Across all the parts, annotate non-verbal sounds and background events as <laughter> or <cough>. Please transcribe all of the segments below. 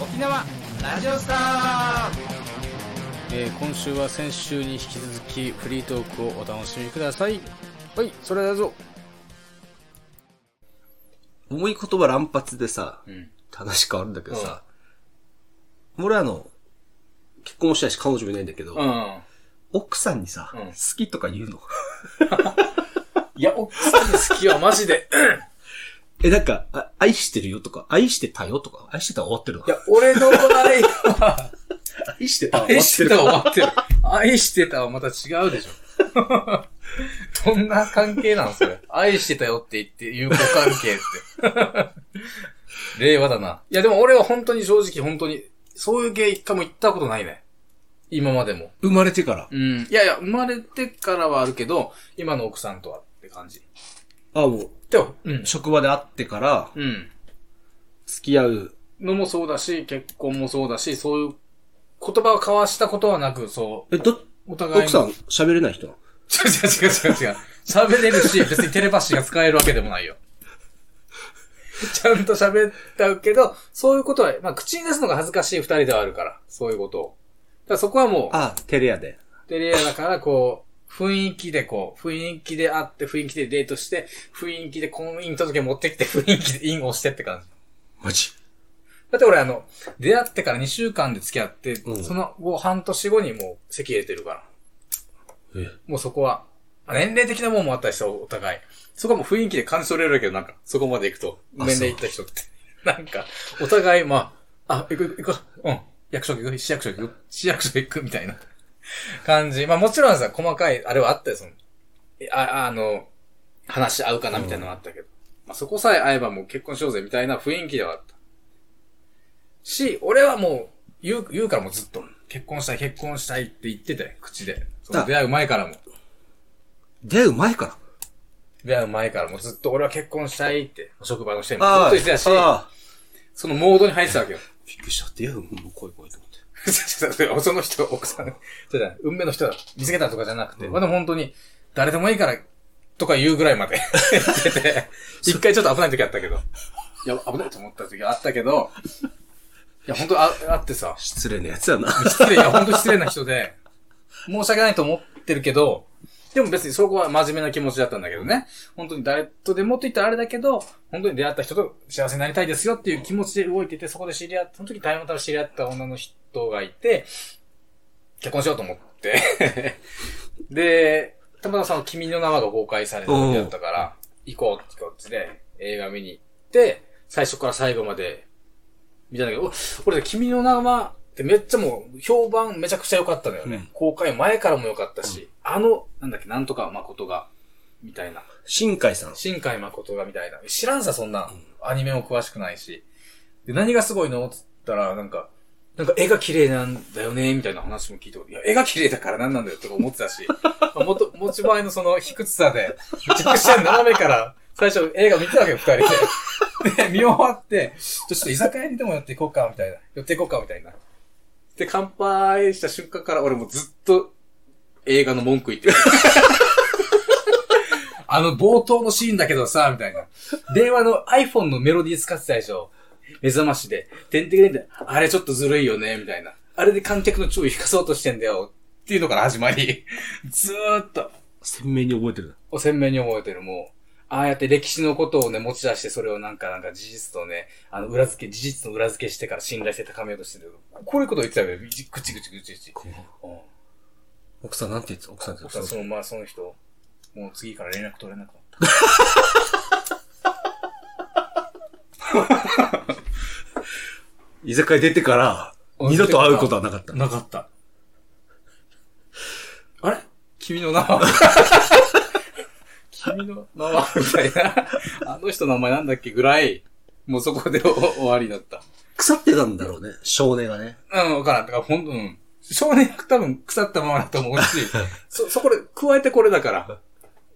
沖縄ラジオスターえー今週は先週に引き続きフリートークをお楽しみください。はいそれだぞ。重い言葉乱発でさ、ん。話変わるんだけどさ、俺あの、結婚もしたいし彼女もいないんだけど、うん。奥さんにさ、うん。好きとか言うの？<laughs> いや奥さんに好きはマジでえ、なんか、あ愛してるよとか、愛してたよとか、愛してたら終わってるのいや俺の場合は <laughs> 愛してたら終わ愛してたってるは終わってる。愛してたはまた違うでしょ。どんな関係なんそれ。愛してたよって言って友好関係って。令和だな。いやでも俺は本当に正直本当にそういう系一回も行ったことないね。今までも。生まれてから。うん。いやいや、生まれてからはあるけど、今の奥さんとはって感じ。あ、もでも、うう、。職場で会ってから、うん。付き合う。のもそうだし、結婚もそうだし、そういう言葉を交わしたことはなく、そう、え、ど、お互いに。奥さん喋れない人？違う違う違う違う違う。喋れるし、別にテレパシーが使えるわけでもないよ。<laughs> ちゃんと喋ったけど、そういうことは、まあ、口に出すのが恥ずかしい二人ではあるから、そういうことを。だそこはもう、あ、テレアで。テレアだから、こう、雰囲気でこう、雰囲気で会って、雰囲気でデートして、雰囲気で婚姻届持ってきて、雰囲気でインを押してって感じ。マジ？だって俺あの、出会ってから2週間で付き合って、うんその後半年後にもう席入れてるから。え、もうそこは、あ年齢的なもんもあったりして、お互い。そこはもう雰囲気で感じ取れるけど、なんか、そこまで行くと、あ年齢いった人って。<laughs> なんか、お互い、まあ、あ、行く、行く、うん。役所行く、市役所行く、市役所行く、みたいな <laughs> 感じ。まあもちろんさ、細かい、あれはあったよ、その、えあ、あの、話し合うかな、みたいなのはあったけど。まあそこさえ会えばもう結婚しようぜ、みたいな雰囲気ではあった。し、俺はもう、言う、言うからもうずっと、結婚したい、結婚したいって言ってて、口で。その出会う前からも。出会う前から？出会う前からもうずっと俺は結婚したいって、職場の人にもずっと言ってたし、あそのモードに入ってたわけよ。<laughs> びっくりした。出会うもう怖い怖いと思って。<laughs> その人、奥さん、そうだ、運命の人だ、見つけたとかじゃなくて、まあでも本当に、誰でもいいから、とか言うぐらいまで。<laughs> て、一回ちょっと危ない時あったけど、<laughs> いや、危ないと思った時あったけど、いや、本当あ、あってさ、失礼なやつやな。失礼、いや、本当失礼な人で、申し訳ないと思ってるけど、でも別にそこは真面目な気持ちだったんだけどね。本当に誰とでもって言ったらあれだけど、本当に出会った人と幸せになりたいですよっていう気持ちで動いてて、そこで知り合った、その時タイムタル知り合った女の人がいて、結婚しようと思って。<laughs> で、たまたまその君の名はが公開された時だったから、行こうってこっちで映画見に行って、最初から最後まで見たんだけど、俺、君の名はってめっちゃもう評判めちゃくちゃ良かったのよね。うん公開前からも良かったし、あの、なんだっけ、なんとか誠が、みたいな。新海さん。新海誠がみたいな。知らんさ、そんな、アニメも詳しくないし。で、何がすごいのつったら、なんか、なんか絵が綺麗なんだよね、みたいな話も聞いて、いや、絵が綺麗だから何なんだよ、とか思ってたし、<laughs> まあ、もと、持ち前のその卑屈さで、めちゃくちゃ斜めから、最初映画見てたわけよ、二人で。で、見終わって、ちょっと居酒屋にでも寄っていこうか、みたいな。寄っていこうか、みたいな。で、乾杯した瞬間から俺もずっと映画の文句言ってる。<laughs> あの冒頭のシーンだけどさ、みたいな。電話の iPhone のメロディー使ってたでしょ。目覚ましで。てんてんてんで、あれちょっとずるいよね、みたいな。あれで観客の注意引かそうとしてんだよ。っていうのから始まり、ずーっと、鮮明に覚えてる。お鮮明に覚えてる、もう。ああやって歴史のことをね、持ち出して、それをなんか、なんか事実とね、あの、裏付け、事実の裏付けしてから信頼性高めようとしてる。こういうこと言ってたよね。ぐちぐちぐちぐち。うん奥さんなんて言ってた奥さんって僕はその、まあ、その人、もう次から連絡取れなくなった。<laughs> 居酒屋出てから、二度と会うことはなかった。なかった。あれ？君の名は？<laughs> 君の名はみたいな。あの人の名前なんだっけぐらい、もうそこでお終わりだった。腐ってたんだろうね、少年がね。うん、わからん。だから本当うん。少年多分腐ったままだと思うし、<laughs> そ、そこで加えてこれだから。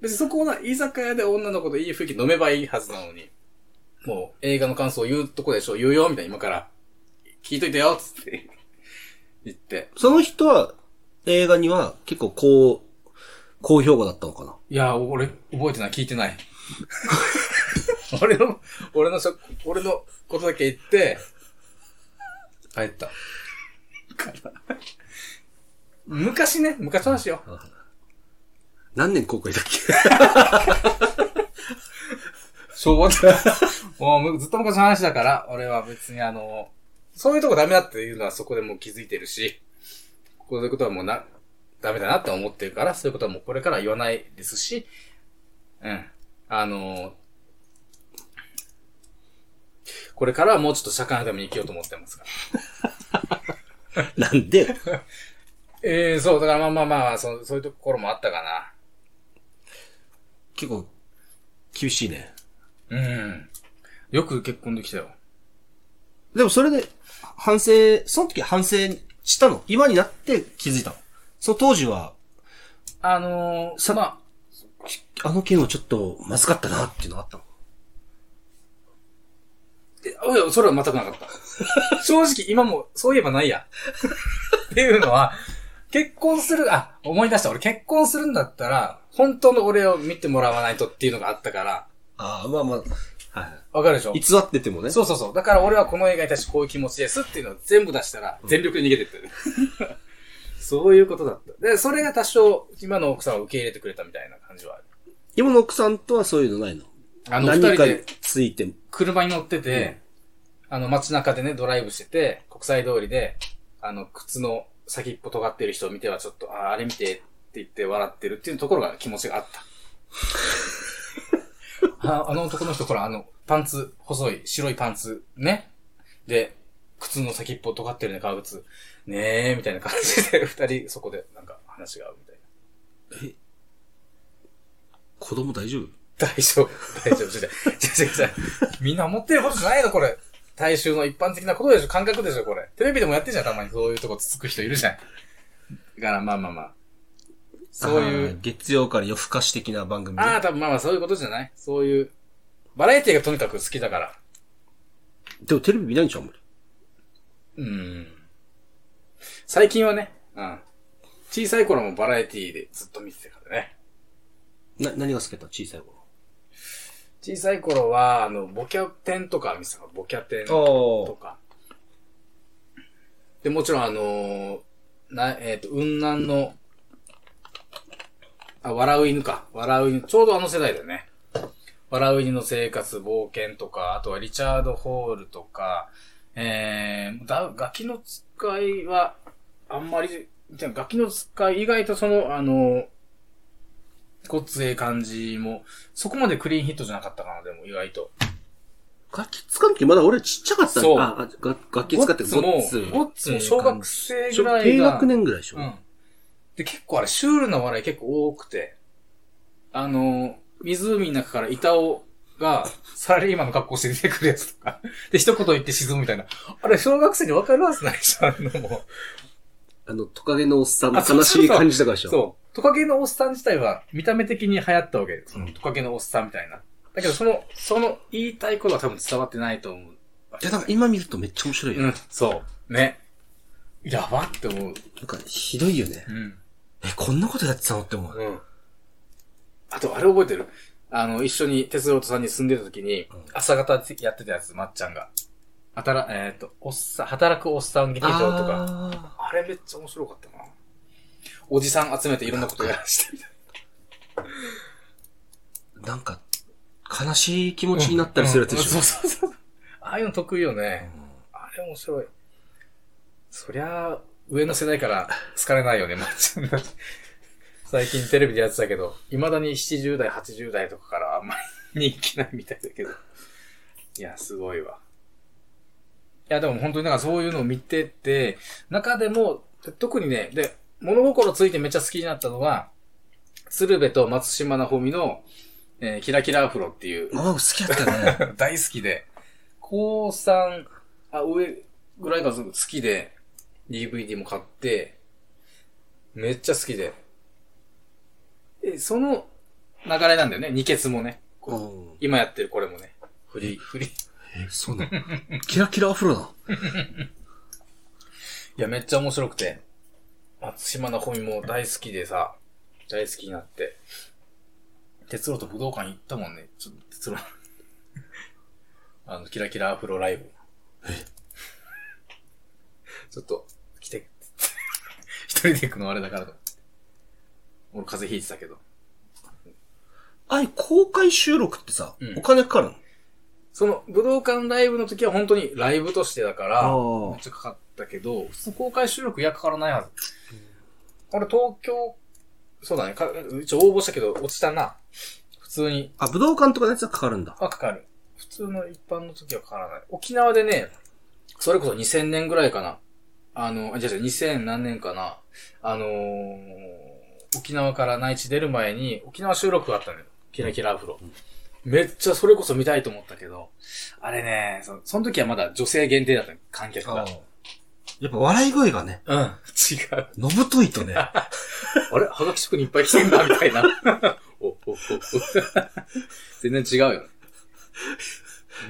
別にそこな、居酒屋で女の子といい雰囲気飲めばいいはずなのに、もう映画の感想を言うとこでしょ、言うよ、みたいな今から。聞いといてよ、つって。言って。その人は、映画には結構高、高評価だったのかないや、俺、覚えてない、聞いてない。<laughs> 俺の、俺のしょ、俺のことだけ言って、帰った。昔ね、昔の話よ。何年後悔だっけ？<laughs> 昭和もうむずっと昔の話だから、俺は別にあの、そういうとこダメだっていうのはそこでもう気づいてるし、こういうことはもうな、ダメだなって思ってるから、そういうことはもうこれから言わないですし、うん。あの、これからはもうちょっと社会のために生きようと思ってますから。<laughs> なんで <laughs> ええそう、だからまあまあまあ、そうそういうところもあったかな。結構、厳しいね。うん。よく結婚できたよ。でもそれで、反省、その時反省したの？今になって気づいたの？その当時は、あのー、さまあ、あの件はちょっとまずかったなっていうのがあったの？いや、それは全くなかった。<laughs> 正直、今も、そういえばないや。っていうのは、結婚する、あ、思い出した。俺結婚するんだったら、本当の俺を見てもらわないとっていうのがあったから、ああ、まあまあ、はわかるでしょ？い。偽っててもね。そうそうそう。だから俺はこの映画に対してこういう気持ちですっていうのを全部出したら、全力で逃げてってる。そういうことだった。で、それが多少、今の奥さんを受け入れてくれたみたいな感じはある。今の奥さんとはそういうのないの？あの、二何かについて、車に乗ってて、あの、街中でね、ドライブしてて、国際通りで、あの、靴の先っぽ尖ってる人を見てはちょっと、あ、あれ見てって言って笑ってるっていうところが気持ちがあった。<laughs> ああの男の人、ほら、あの、パンツ、細い、白いパンツ、ね。で、靴の先っぽ尖ってるね、革靴。ねえ、みたいな感じで、<laughs> 二人、そこで、なんか、話が合うみたいな。子供大丈夫？大丈夫、大丈夫。違う違う違う。みんな思ってることじゃないの、これ。大衆の一般的なことでしょ、感覚でしょ、これ。テレビでもやってんじゃん、たまに。そういうとこつつく人いるじゃん。だから、まあまあまあ。そういう。月曜から夜更かし的な番組でああ、多分まあまあ、そういうことじゃないそういう。バラエティがとにかく好きだから。でもテレビ見ないんじゃん、あんまり。うん。最近はね、うん。小さい頃もバラエティでずっと見てたからね。な、何が好きだった？小さい頃。小さい頃は、あの、ボキャテンとか見てたから、ボキャテンあとか。で、もちろんあのーな、えっ、と、雲南の、あ、笑う犬か。笑う犬。ちょうどあの世代だよね。笑う犬の生活、冒険とか、あとはリチャード・ホールとか、えー、だ、ガキの使いは、あんまり、じゃあガキの使い、意外とその、あの、ごっつええ感じも、そこまでクリーンヒットじゃなかったかな、でも意外と。楽器使う時まだ俺ちっちゃかったそうあ、あが楽器使ってゴッツも、ゴッツも小学生ぐらいが。低学年ぐらいでしょ。うん。で、結構あれ、シュールな笑い結構多くて、あの、湖の中から板尾が、サラリーマンの格好して出てくるやつとか、で、一言言って沈むみたいな。あれ、小学生に分かるはずないじゃん、あのもあの、トカゲのおっさんの悲しい感じとかでしう。ょ？そう。トカゲのおっさん自体は、見た目的に流行ったわけ。その、トカゲのおっさんみたいな。だけど、その、その、言いたいことは多分伝わってないと思う。いや、なんか今見るとめっちゃ面白いよ。うん、そう。ね。やばって思う。なんか、ひどいよね。うん。え、こんなことやってたのって思う。うん。あと、あれ覚えてる？あの、一緒に鉄道とさんに住んでた時に、朝方やってたやつ、まっちゃんが。働、えっ、と、おっさん、働くおっさん劇場とか。ああれめっちゃ面白かったな。おじさん集めていろんなことやらしてみたいーなんか、悲しい気持ちになったりするやつでしょ。うんそうそうそう。ああいうの得意よね。あれ面白い。そりゃあ、上の世代から好かれないよね、まっちゃんだって最近テレビでやってたけど、未だに70代、80代とかからあんまり人気ないみたいだけど。いや、すごいわ。いや、でも本当になんかそういうのを見てて、中でも、特にね、で、物心ついてめっちゃ好きになったのが、鶴瓶と松島なほみの、えーキラキラアフロっていう、ああ、好きやったね。<laughs> 大好きで、高3、あ、上ぐらいが好きで、DVD も買って、めっちゃ好きで。え、その流れなんだよね、二欠もね。うん今やってるこれもね。フリー、フリー。え、そうなの？<laughs> キラキラアフロだ。いや、めっちゃ面白くて。松島の本も大好きでさ、大好きになって。鉄道と武道館行ったもんね。ちょっと鉄道。<laughs> あの、キラキラアフロライブ。人で行くのあれだからと。俺風邪ひいてたけど。あれ、公開収録ってさ、うんお金かかるの？その、武道館ライブの時は本当にライブとしてだから、めっちゃかかったけど、普通公開収録いやかからないはず。俺東京、そうだね、か一応応募したけど落ちたな。普通に。あ、武道館とかのやつはかかるんだ。はかかる。普通の一般の時はかからない。沖縄でね、それこそ2000年ぐらいかな。あの、あ、じゃあじゃあ2000何年かな。あのー沖縄から内地出る前に、沖縄収録があったのよ。キラキラアフロ。めっちゃそれこそ見たいと思ったけど、あれね、そその時はまだ女性限定だったの観客が。やっぱ笑い声がね、うん、違う。のぶといとね、<laughs> あれ？はがき職人いっぱい来てんだ、みたいな。<laughs> お、お、お、お。全然違うよ。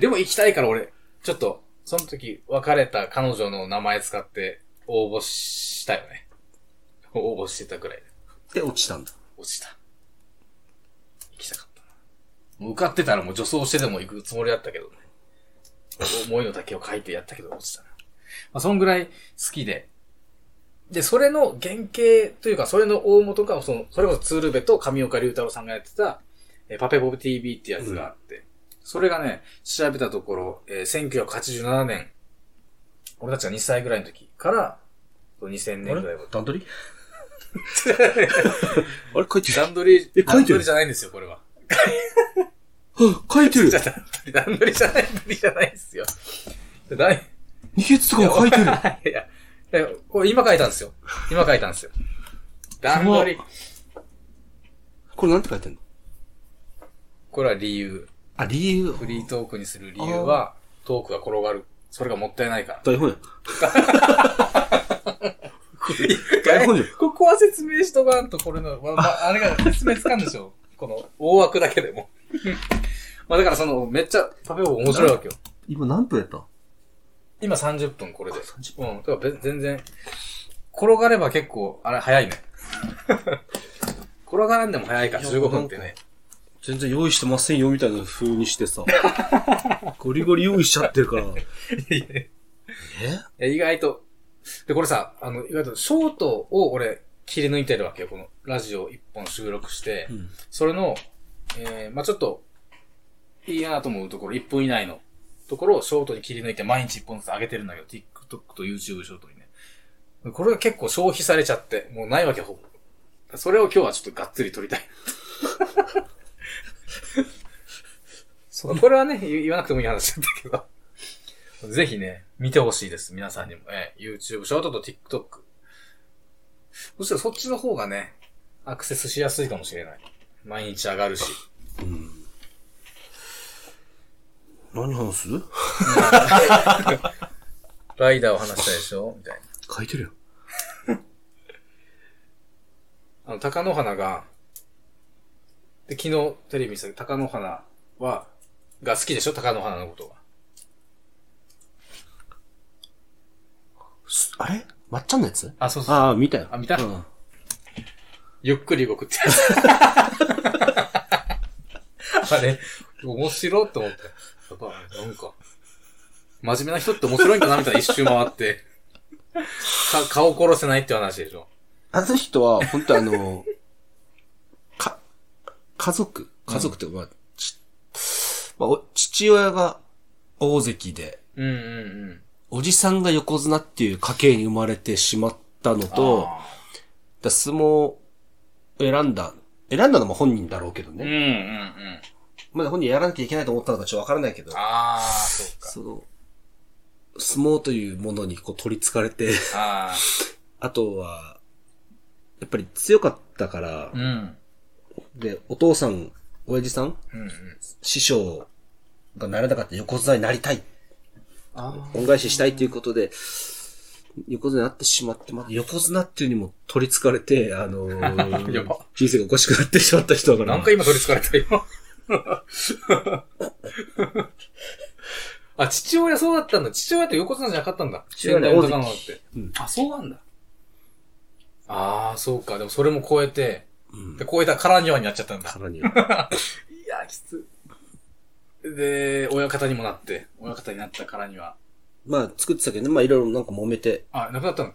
でも行きたいから俺、ちょっと、その時別れた彼女の名前使って応募したよね。応募してたくらいで。で落ちたんだ。落ちた。行きたかったな。もう受かってたらもう女装してでも行くつもりだったけどね。思いの丈を書いてやったけど落ちたな。まあ、そんぐらい好きで。で、それの原型というか、それの大元が、その、それこそツールベと上岡龍太郎さんがやってた、えーパペボブ TV ってやつがあって、それがね、調べたところ、えー1987年、俺たちが2歳ぐらいの時から、2000年ぐらいまで段取りあれ？書いてる。段取り、<laughs> え書いてる？段取りじゃないんですよ、これは。あ書いてる。<laughs> 段取り、じゃない、段取りじゃないですよ。だい二血とかも書いてる。いや、いやこれ今書いたんですよ。今書いたんですよ。段取り。これなんて書いてんの？これは理由。あ、理由。フリートークにする理由は、トークが転がる。それがもったいないから。台本や。<laughs> 台本じゃん。ここは説明しとかんと、これの、まあ、まあ、あれが説明つかんでしょ。この、大枠だけでも。まあだからその、めっちゃ、パペボ面白いわけよ。今何分やった？今30分これで。うん。だからべ全然、転がれば結構、あれ早いね。<laughs> 転がらんでも早いから15分ってね。全然用意してませんよみたいな風にしてさ。ゴリゴリ用意しちゃってるから。<laughs> え？意外と。で、これさ、あの、意外とショートを俺切り抜いてるわけよ。このラジオ一本収録して。んそれの、えー、まあちょっと、いいなと思うところ、1分以内のところをショートに切り抜いて毎日1本ずつ上げてるんだけど、TikTok と YouTube ショートにね。これが結構消費されちゃって、もうないわけほぼ。それを今日はちょっとがっつり撮りたい。そうこれはね、言言わなくてもいい話だったけど。ぜひね、見てほしいです。皆さんにも。えー YouTube ショートと TikTok。そしたらそっちの方がね、アクセスしやすいかもしれない。毎日上がるし。何話す？<laughs> ライダーを話したでしょ？みたいな。書いてるよ。<laughs> あの、鷹の花が、で、昨日テレビ見せた鷹の花は、が好きでしょ？鷹の花のことが。すあれ？まっちゃんのやつ？あ、そうそう。ああ、見たよ。あ見た？うんゆっくり動くって。<laughs> あれ、面白いと思って。やっぱ、なんか、真面目な人って面白いんだな、みたいな一周回って。か、顔殺せないって話でしょ。あの人は、本当あの、<laughs> か、家族？家族って、まあ、ち、まあ、お父親が大関で、うんうんうん。おじさんが横綱っていう家系に生まれてしまったのと、あだ相撲を選んだ、選んだのも本人だろうけどーうんね。うんうん。まだ本人やらなきゃいけないと思ったのかちょっとわからないけど、ああ、そうか。その、相撲というものにこう取り憑かれて、あ <laughs> あとは、やっぱり強かったからあ、う、ん。で、お父さん、親父さん、うんうん。師匠がなれなかった横綱になりたい、あ恩返ししたいということで、横綱になってしまって、また横綱っていうにも取り憑かれて、あのー <laughs> 人生がおかしくなってしまった人だから。なんか今取り憑かれたよ。あ、父親そうだったんだ。父親って横綱じゃなかったんだ。父親ね先代の高野ってうんあ、そうなんだ。ああ、そうか。でもそれも超えて、うんで、超えたからにはになっちゃったんだ。からに。<laughs> いや、きつ。で、親方にもなって、親方になったからには。まあ、作ってたけどね、まあ、いろいろなんか揉めて、あ、亡くなったの？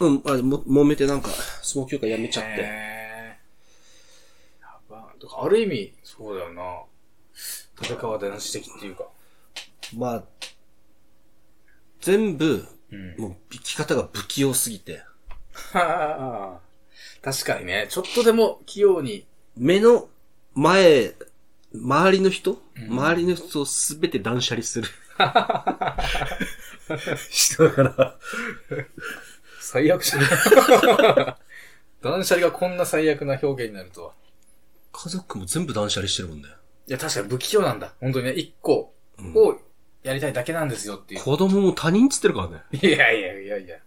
うん、あも、揉めてなんか、相撲協会辞めちゃって。へーやば。だからある意味、そうだよな。立川男子的っていうか。まあ、全部、うん。もう、生き方が不器用すぎて、はあ。確かにね、ちょっとでも器用に。目の前、周りの人、うん周りの人をすべて断捨離する。<laughs> 人だから、最悪じゃん。<laughs> 断捨離がこんな最悪な表現になるとは。家族も全部断捨離してるもんね。いや、確かに不器用なんだ。本当にね、一個うんをやりたいだけなんですよっていう。子供も他人っつってるからね。いやいやいやいや。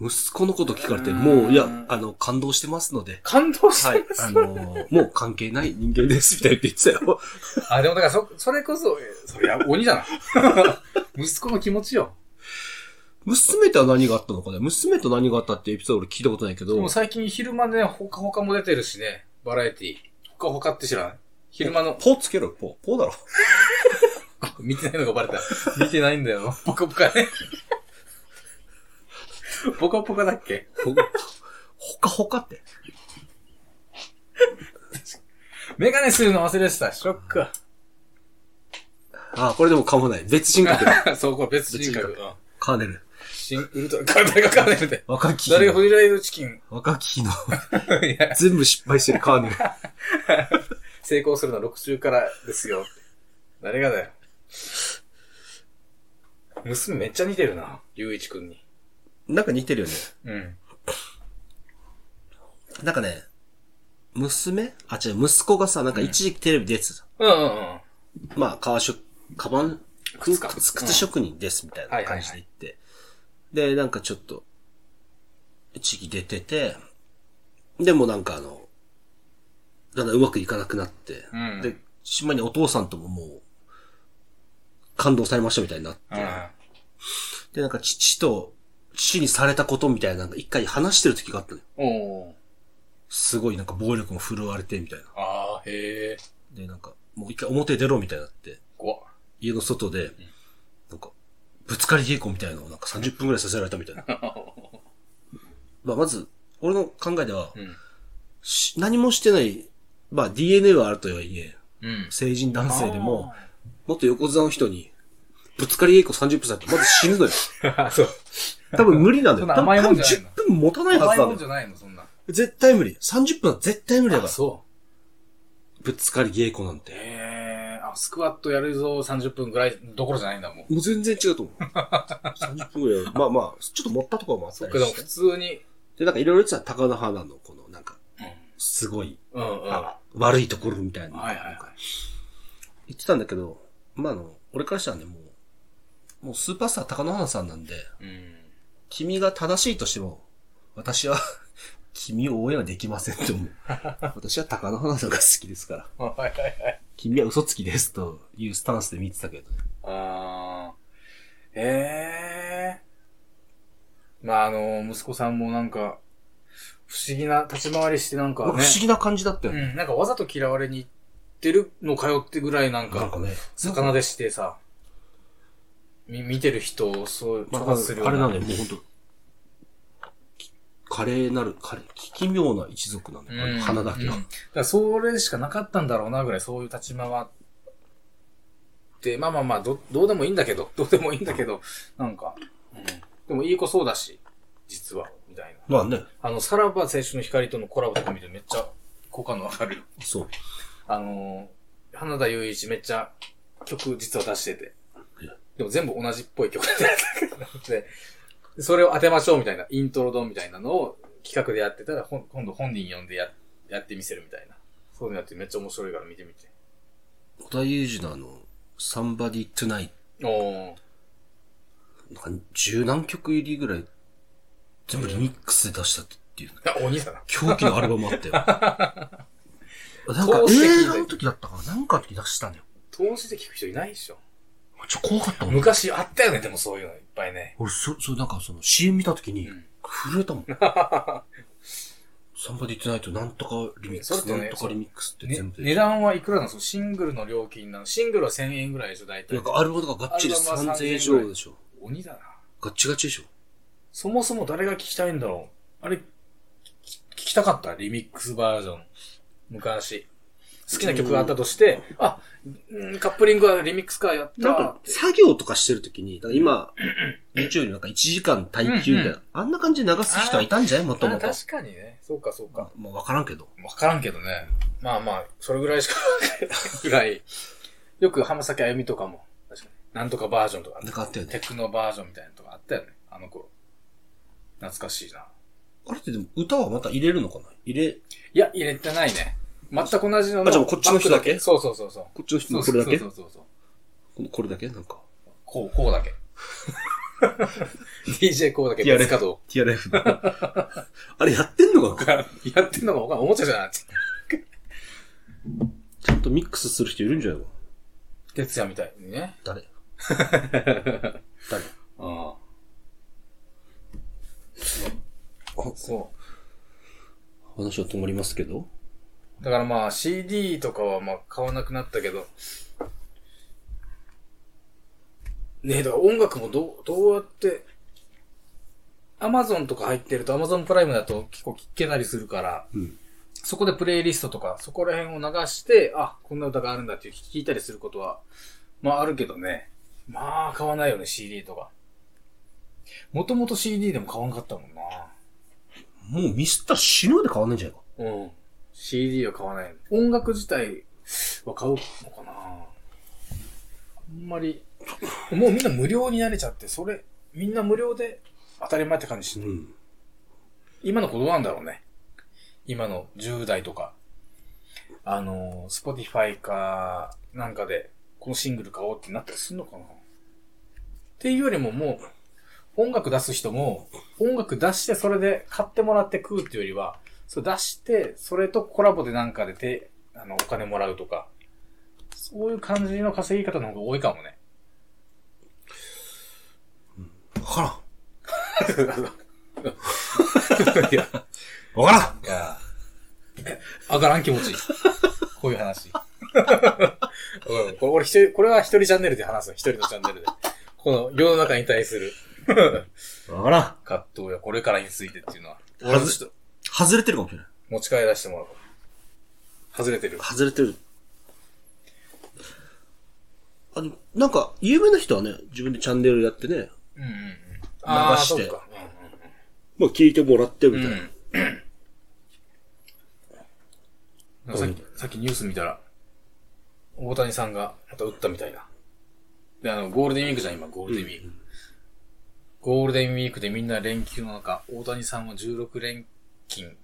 息子のこと聞かれて、うんもう、いや、あの、感動してますので。感動しはいてま。す。あの、もう関係ない人間です、みたいな言ってたよ。<laughs> あ、でもだからそ、それこそ、えそりゃ鬼だな。<laughs> 息子の気持ちよ。娘とは何があったのかね？娘と何があったってエピソード俺聞いたことないけどでも、最近昼間でほかほかも出てるしね。バラエティ。ほかほかって知らない？昼間の、ポーつけろよ、ポー。ポーだろ。<laughs> 見てないのがバレた。見てないんだよ。ポカポカね。<laughs> ポカポカだっけ？ほほかほかって。メガネするの忘れてた。ショック。あ、これでも構わない。別人格だ。<laughs> そう、これ別人格。別うんカーネル。新ウルトラ、誰がカーネルで。若き日誰がの。フリライドチキン？若き日の。<laughs> いや、全部失敗してるカーネル。成功するのは6週からですよ。誰がだよ。娘めっちゃ似てるな。ゆういちくんに。なんか似てるよね。うん。なんかね、娘？あ、違う、息子がさ、なんか一時期テレビ出てた。うんうんうん。まあ、革職、カバン、靴か靴靴職人です、みたいな感じで言って。で、なんかちょっと、一時期出てて、でもなんかあの、だんだんうまくいかなくなって、うんで、しまいにお父さんとももう、感動されましたみたいになって、うん。で、なんか父と、父にされたことみたいな、なんか一回話してる時があったのよ。すごいなんか暴力も振るわれて、みたいな。あー、へえ。で、なんか、もう一回表出ろみたいになって、怖っ。家の外で、なんか、ぶつかり稽古みたいなのをなんか30分くらいさせられたみたいな。<laughs> まあ、まず、俺の考えでは、うん。し何もしてない、まあ DNA はあるとはいえ、うん。成人男性でも、もっと横綱の人に、ぶつかり稽古30分されて、まず死ぬのよ。あ、<laughs> そう。多分無理なんだよ。そんな多分甘いもんじゃないの10分持たないは甘いずなんだよ。もんじゃないの、そんな。絶対無理。30分は絶対無理だかあ、ら。そぶつかり稽古なんう。て。へえ。あ、スクワットやるぞ30分ぐらいどころじゃないんだもん。もう全然違うと思う。<laughs> 30分ぐらい。まあまあ、ちょっと持ったところもあったりでも普して。通に。で、なんかいろいろ言ってた高野花の、この、なんか、すごい、うん。うんうん。は悪いところみたいな。いはいはい。言ってたんだけど、まああの、俺からしたらね、もう、もうスーパースター高野花さんなんで、うん。君が正しいとしても、私は、<laughs> 君を応援はできませんと思う。<laughs> 私は高野花さんが好きですから。はいはいはい。君は嘘つきですというスタンスで見てたけどね。あー。へえ。まあ、あの、息子さんもなんか、不思議な立ち回りしてなんかね。なんか不思議な感じだったよね。うん、なんかわざと嫌われに行ってるのかよってぐらいなんか、なんかね、魚でしてさ、み、見てる人をそう、まあ、するあれなんだよ、もう本当き華麗なる、華麗奇妙な一族なんだよ、あの花だけは。うんだからそれしかなかったんだろうなぐらいそういう立ち回って、まあまあまあ、ど、どうでもいいんだけど、<laughs> どうでもいいんだけど、なんか、うん、でもいい子そうだし、実は、みたいな。まあね、あの、さらば青春の光とのコラボとか見てめっちゃ好感度上がるよ。そう。あのー、花田雄一めっちゃ曲実は出してて。でも全部同じっぽい曲でで、それを当てましょうみたいな、イントロドンみたいなのを企画でやってたら、今度本人呼んでややってみせるみたいな。そういうのやってめっちゃ面白いから見てみて。小田裕二のあの、Somebody Tonight、おー。なんか十何曲入りぐらい、全部リミックスで出したっていう、あ、鬼だな。狂気のアルバムあったよ。<laughs> なんか映画の時だったから、なんかの時出したんだよ。投資で聞く人いないでしょ。ちょ、怖かったもん。昔あったよね、でもそういうのいっぱいね。俺、そ、そ、なんかその CM 見た時にうん、震えたもん。<laughs> サンバディトゥナイトなんとかリミックス、ねなんとかリミックスってね全部で。値段はいくらなのシングルの料金なの？シングルは1000円ぐらいでしょ、大体なん。かアルバムとかがっちりアルバムは3000円以上でしょ。鬼だな。ガッチガチでしょ。そもそも誰が聞きたいんだろう？あれ、聞きたかった？リミックスバージョン。昔。好きな曲があったとして、あ、うんカップリングはリミックスかやった。なんか、作業とかしてるときに、今、YouTube になんか1時間耐久みたいな、うんうあんな感じで流す人はいたんじゃない？もとあもと。確かにね。そうか、そうか。まあ、わからんけど。わからんけどね。まあまあ、それぐらいしかぐらい。よく浜崎あゆみとかも、確かに。なんとかバージョンとか、なんかあったよねテクノバージョンみたいなのとかあったよね。あの頃。懐かしいな。あれってでも歌はまた入れるのかな？入れ、いや、入れてないね。全く同じのの。あじゃあこっちの人だけ？そうそうそうそう。こっちの人のこれだけ？そうそうそう。このこれだけ？なんか。こう、こうだけ。<laughs> DJ こうだけ別稼働。TRF の。<laughs> あれやってんのかな？<laughs> やってんのか？わかんない。おもちゃじゃないちゃんとミックスする人いるんじゃない？の哲也みたいにね。誰？誰？ああ。そ話は止まりますけど。う。だからまあ CD とかはまあ買わなくなったけど。ねえ、だから音楽もどう、どうやって、Amazon とか入ってると Amazon プライムだと結構聴けたりするから、うん。そこでプレイリストとか、そこら辺を流して、あ、こんな歌があるんだって聞いたりすることは、まああるけどね。まあ買わないよね、CD とか。もともと CD でも買わんかったもんな。もうミスったら死ぬまで変わんないんじゃないか。うん。CD は買わない。音楽自体は買うのかなあんまり、もうみんな無料になれちゃって、それ、みんな無料で当たり前って感じしてる。うん。今の子どうなんだろうね。今の10代とか。あの、Spotify か、なんかで、このシングル買おうってなったりするのかなっていうよりももう、音楽出す人も、音楽出してそれで買ってもらって食うっていうよりは、それ出して、それとコラボでなんかでて、あの、お金もらうとか、そういう感じの稼ぎ方の方が多いかもね。わからん。いや、わからんいや、上がらん気持ちいい。こういう話。うんこれ俺一人、これは一人チャンネルで話すの。一人のチャンネルで。この世の中に対するわからん。葛藤やこれからについてっていうのは。俺の人外れてるかもしれない。持ち帰らせてもらおう。外れてる。外れてる。あの、なんか、有名な人はね、自分でチャンネルやってね、うんうんうん。あーして。まあ聞いてもらってみうんたいな。うんさっき、さっきニュース見たら、大谷さんがまた打ったみたいな。で、あの、ゴールデンウィークじゃん、今、ゴールデンウィーク。ゴールデンウィークでみんな連休の中、大谷さんは16連勤、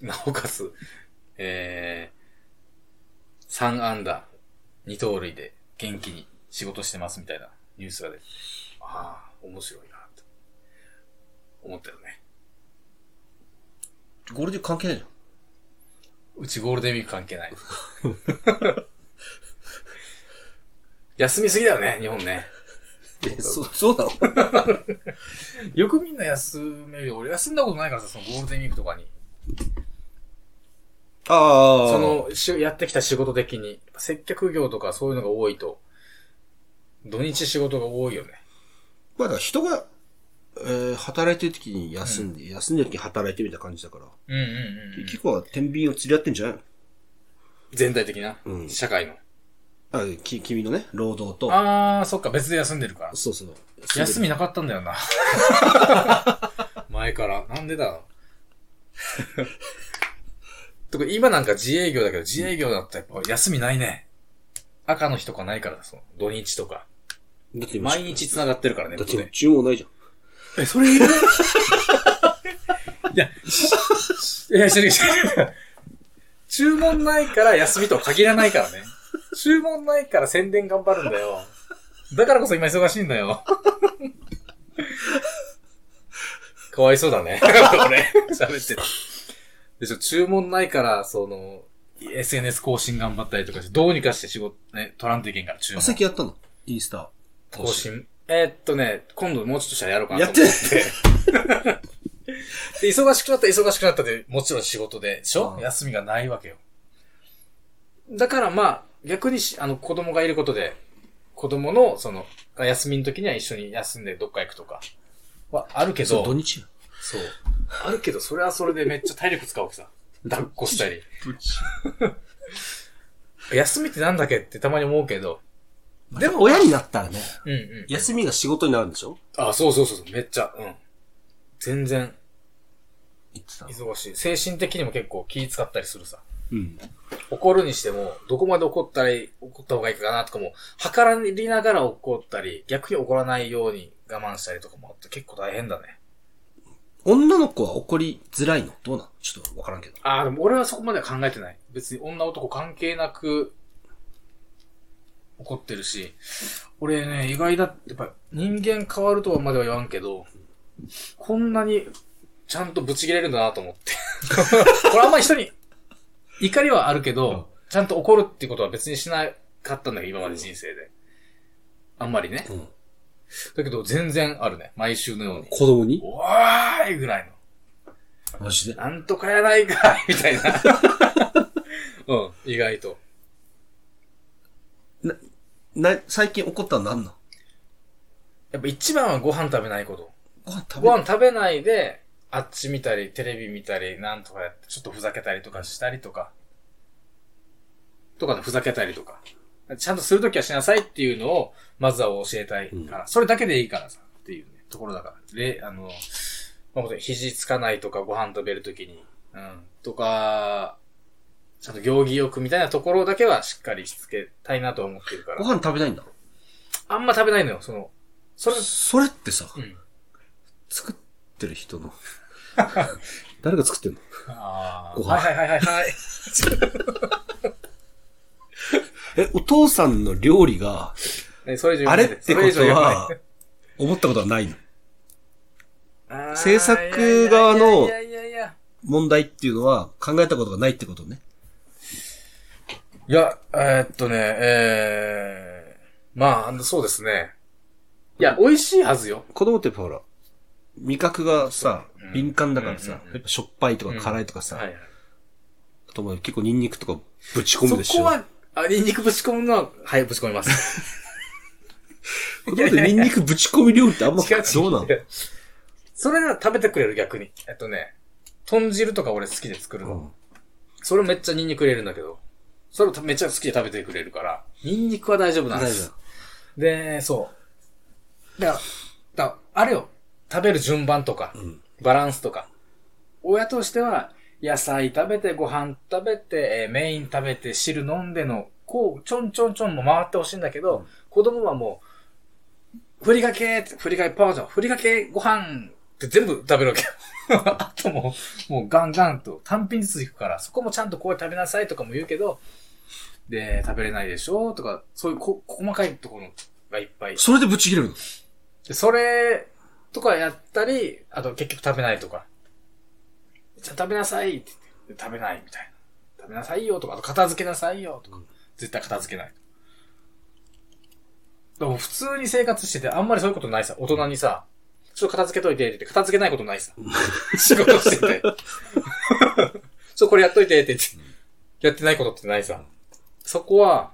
なおかつ、えー、3安打、2盗塁で元気に仕事してますみたいなニュースが出て、ああ、面白いな、と思ったよね。ゴールデン関係ないじゃん。うちゴールデンウィーク関係ない。<laughs> 休みすぎだよね、日本ね。え、そ、そうなの？<laughs> よくみんな休めるよ。俺休んだことないからさ、そのゴールデンウィークとかに。ああ。そ、の、しやってきた仕事的に、接客業とかそういうのが多いと、土日仕事が多いよね。まあだから人が、えー、働いてる時に休んで、休んでる時に働いてみたいな感じだから、うんうんうん。結構は天秤を釣り合ってんじゃない全体的な、うん社会の。あ、き、君のね、労働と、あー、そっか、別で休んでるから。そうそう。休みなかったんだよな。<laughs> 前から。なんでだとか、今なんか自営業だけど、自営業だったらやっぱ休みないね。赤の日とかないから、その、土日とか。だって今毎日繋がってるからね、だって。注文ないじゃん。え、それいる？いや、いや、知る知る注文ないから休みとは限らないからね。注文ないから宣伝頑張るんだよ。だからこそ今忙しいんだよ。かわいそうだね。俺、喋ってる。でしょ、注文ないから、その、SNS 更新頑張ったりとかして、どうにかして仕事、ね、取らんといけんから、注あ、文。最近やったの？インスタ。更新。えーっとね、今度もうちょっとしたらやろうかなとやっ思ってて。<laughs> で、忙しくなったら忙しくなったで、もちろん仕事で、しょ？休みがないわけよ。だからまあ、逆にし、あの、子供がいることで、子供の、その、が休みの時には一緒に休んでどっか行くとか、はあるけそう、ど、土日や。そう。あるけど、それはそれでめっちゃ体力使うわけさ。抱っこしたり。休みってなんだっけってたまに思うけど。でも、親になったらね、うんうん。休みが仕事になるんでしょ？あ、そうそうそうそう、めっちゃ、うん。全然。忙しい。精神的にも結構気使ったりするさ。うん。怒るにしても、どこまで怒ったり、怒った方がいいかなとかも、測りながら怒ったり、逆に怒らないように我慢したりとかもあって結構大変だね。女の子は怒りづらいの？どうなのちょっとわからんけど。ああ、でも俺はそこまでは考えてない。別に女男関係なく、怒ってるし、俺ね、意外だって、やっぱ人間変わるとはまでは言わんけど、こんなにちゃんとブチ切れるんだなと思って。<laughs> これあんまり人に、怒りはあるけど、ちゃんと怒るってことは別にしなかったんだけど、今まで人生で。あんまりね。うん。だけど全然あるね。毎週のように。子供に？おーいぐらいの。マジで？なんとかやないかいみたいな。<laughs> うん、意外と。な、最近怒ったの何なの？やっぱ一番はご飯食べないこと。ご飯食べ？ご飯食べないで、あっち見たり、テレビ見たり、なんとかやって、ちょっとふざけたりとかしたりとか。とかでふざけたりとか。ちゃんとするときはしなさいっていうのを、まずは教えたいから。それだけでいいからさ、っていうね、ところだから。で、あの、まあ肘つかないとか、ご飯食べるときに、うん、とか、ちゃんと行儀よくみたいなところだけはしっかりしつけたいなと思ってるからご。飯食べないんだ。あんま食べないのよ、その、それ、それってさ、うん。作ってる人の。<laughs> 誰が作ってんの？ああ。ご飯はいはいはいはいはい。<laughs> え、お父さんの料理が、ね、それ以上あれってことは思ったことはないの？制作側の。問題っていうのは考えたことがないってことね？いや、えーっとね、えー、まあ、そうですね。いや、美味しいはずよ。子供ってほら、味覚がさうん、敏感だからさ、うんうんうんやっぱしょっぱいとか辛いとかさ、はいはい。あともう結構ニンニクとかぶち込むでしょ。そこは、あ、ニンニクぶち込むのは、はい、ぶち込みます。子供ってニンニクぶち込み料理ってあんま。どうなの？それが食べてくれる逆に。えっとね、豚汁とか俺好きで作るの。うんそれめっちゃニンニク入れるんだけど、それをめっちゃ好きで食べてくれるから、ニンニクは大丈夫なんで大す丈。で、そう。だから、だあれよ、食べる順番とか、んバランスとか。親としては、野菜食べて、ご飯食べて、えーメイン食べて、汁飲んでの、こう、ちょんちょんちょんも回ってほしいんだけど、子供はもう、ふりかけふりかけパワーじゃん、ふりかけご飯って全部食べるわけよ。<laughs> あともう、もうガンガンと単品ずついくから、そこもちゃんとこう食べなさいとかも言うけど、で、食べれないでしょとか、そういうこ細かいところがいっぱい。それでぶち切れるの？でそれとかやったり、あと結局食べないとか。じゃあ食べなさいって言って食べないみたいな。食べなさいよとか、あと片付けなさいよとか。絶対片付けない。でも普通に生活しててあんまりそういうことないさ。大人にさ、ちょっと片付けといてって言って片付けないことないさ。仕事してて。そう、これやっといてって言って。やってないことってないさ。そこは、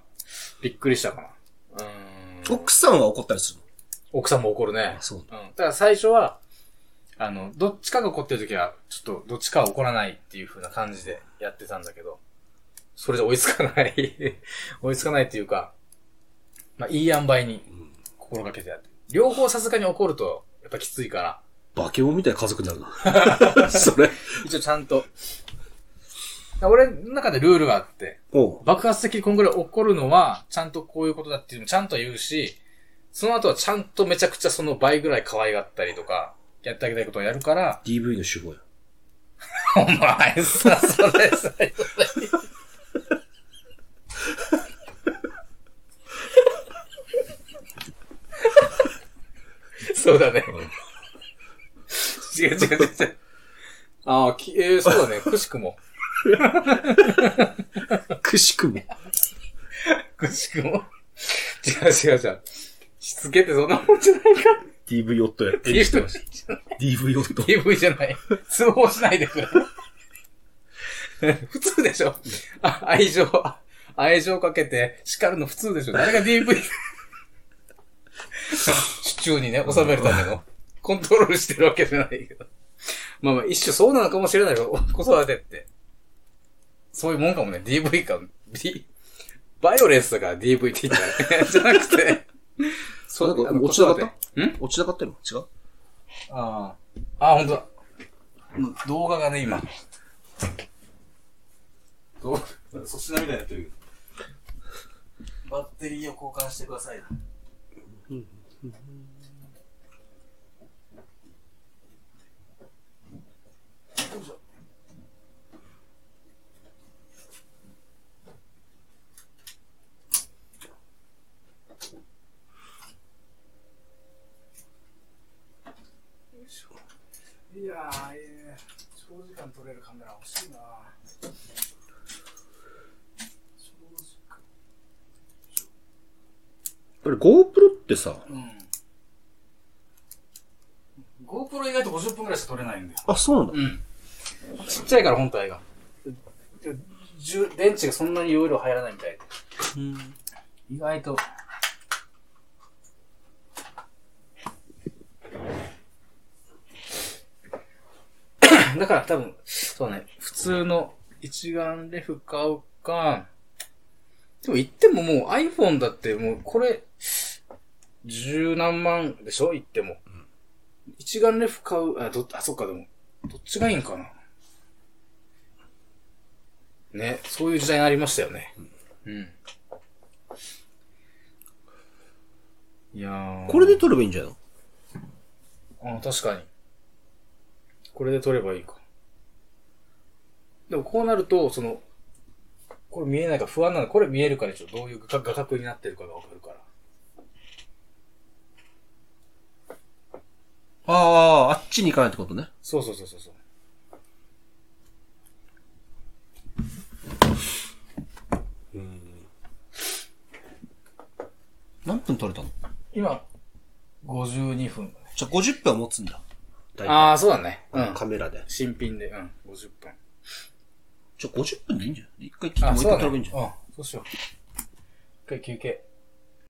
びっくりしたかな。うーん。奥さんは怒ったりす奥さんも怒るね。そううん。だから最初は、あの、どっちかが怒ってる時は、ちょっとどっちかは怒らないっていう風な感じでやってたんだけど、それじゃ追いつかない。<laughs> 追いつかないっていうか、まあ、いい塩梅に心がけてやって。両方さすがに怒ると、やっぱきついから、バケモンみたいな家族になるな。<laughs> それ。一応ちゃんと、俺の中でルールがあって、爆発的にこんぐらい怒るのは、ちゃんとこういうことだっていうのもちゃんと言うし、その後はちゃんとめちゃくちゃその倍ぐらい可愛がったりとか、やってあげたいことをやるから、DV の手法や。お前さ、それさ、<laughs> そうだね。違う違う違う違う。ああ、きえー、そうだね。くしくも。くしくも。くしくも。違う違う違う。しつけってそんなもんじゃないか。DV 夫や。DV じゃ DV 夫。DV じゃない。通報しないでくれ。普通でしょあ愛情、愛情かけて叱るの普通でしょ誰が DV? 手中にね、収めるための。コントロールしてるわけじゃないけど。まあまあ、一種そうなのかもしれないけど、子育てって。そういうもんかもね。DV か。D、バイオレンスだから DV って言ったら。じゃなくて。そう、なんか落ちなかっ子育てんた落ちなかったの？違う？ああ。あ、ほんとだ。動画がね、今。どう？粗品みたいになってる。バッテリーを交換してくださいしょいやー、えー、長時間撮れるカメラ欲しいな長時間。これ GoPro ってさ、うん。GoPro 意外と50分くらいしか撮れないんだよ。あ、そうなんだ。うん。ちっちゃいから本体が。電池がそんなに容量入らないみたいで。意外と。だから多分、そうね、普通の一眼レフ買うか、でも言ってももう iPhone だってもうこれ、十何万でしょ？言っても。一眼レフ買う、あ、ど、あ、そっかでも、どっちがいいんかな？ね、そういう時代になりましたよね。うん。いやー。これで撮ればいいんじゃないの？あ、確かに。これで撮ればいいか。でもこうなると、その、これ見えないから不安なの。これ見えるからちょっとどういう画画角になってるかがわかるから。ああ、あっちに行かないってことね。そうそうそうそうそう。何分撮れたの？今、52分。じゃあ50分は持つんだ。大体ああ、そうだね。うん。カメラで。新品で、うん。50分。じゃあ50分でいいんじゃない？一回切ってあ、もう一。回撮ればいいんじゃない？うん。そうしよう。一回休憩。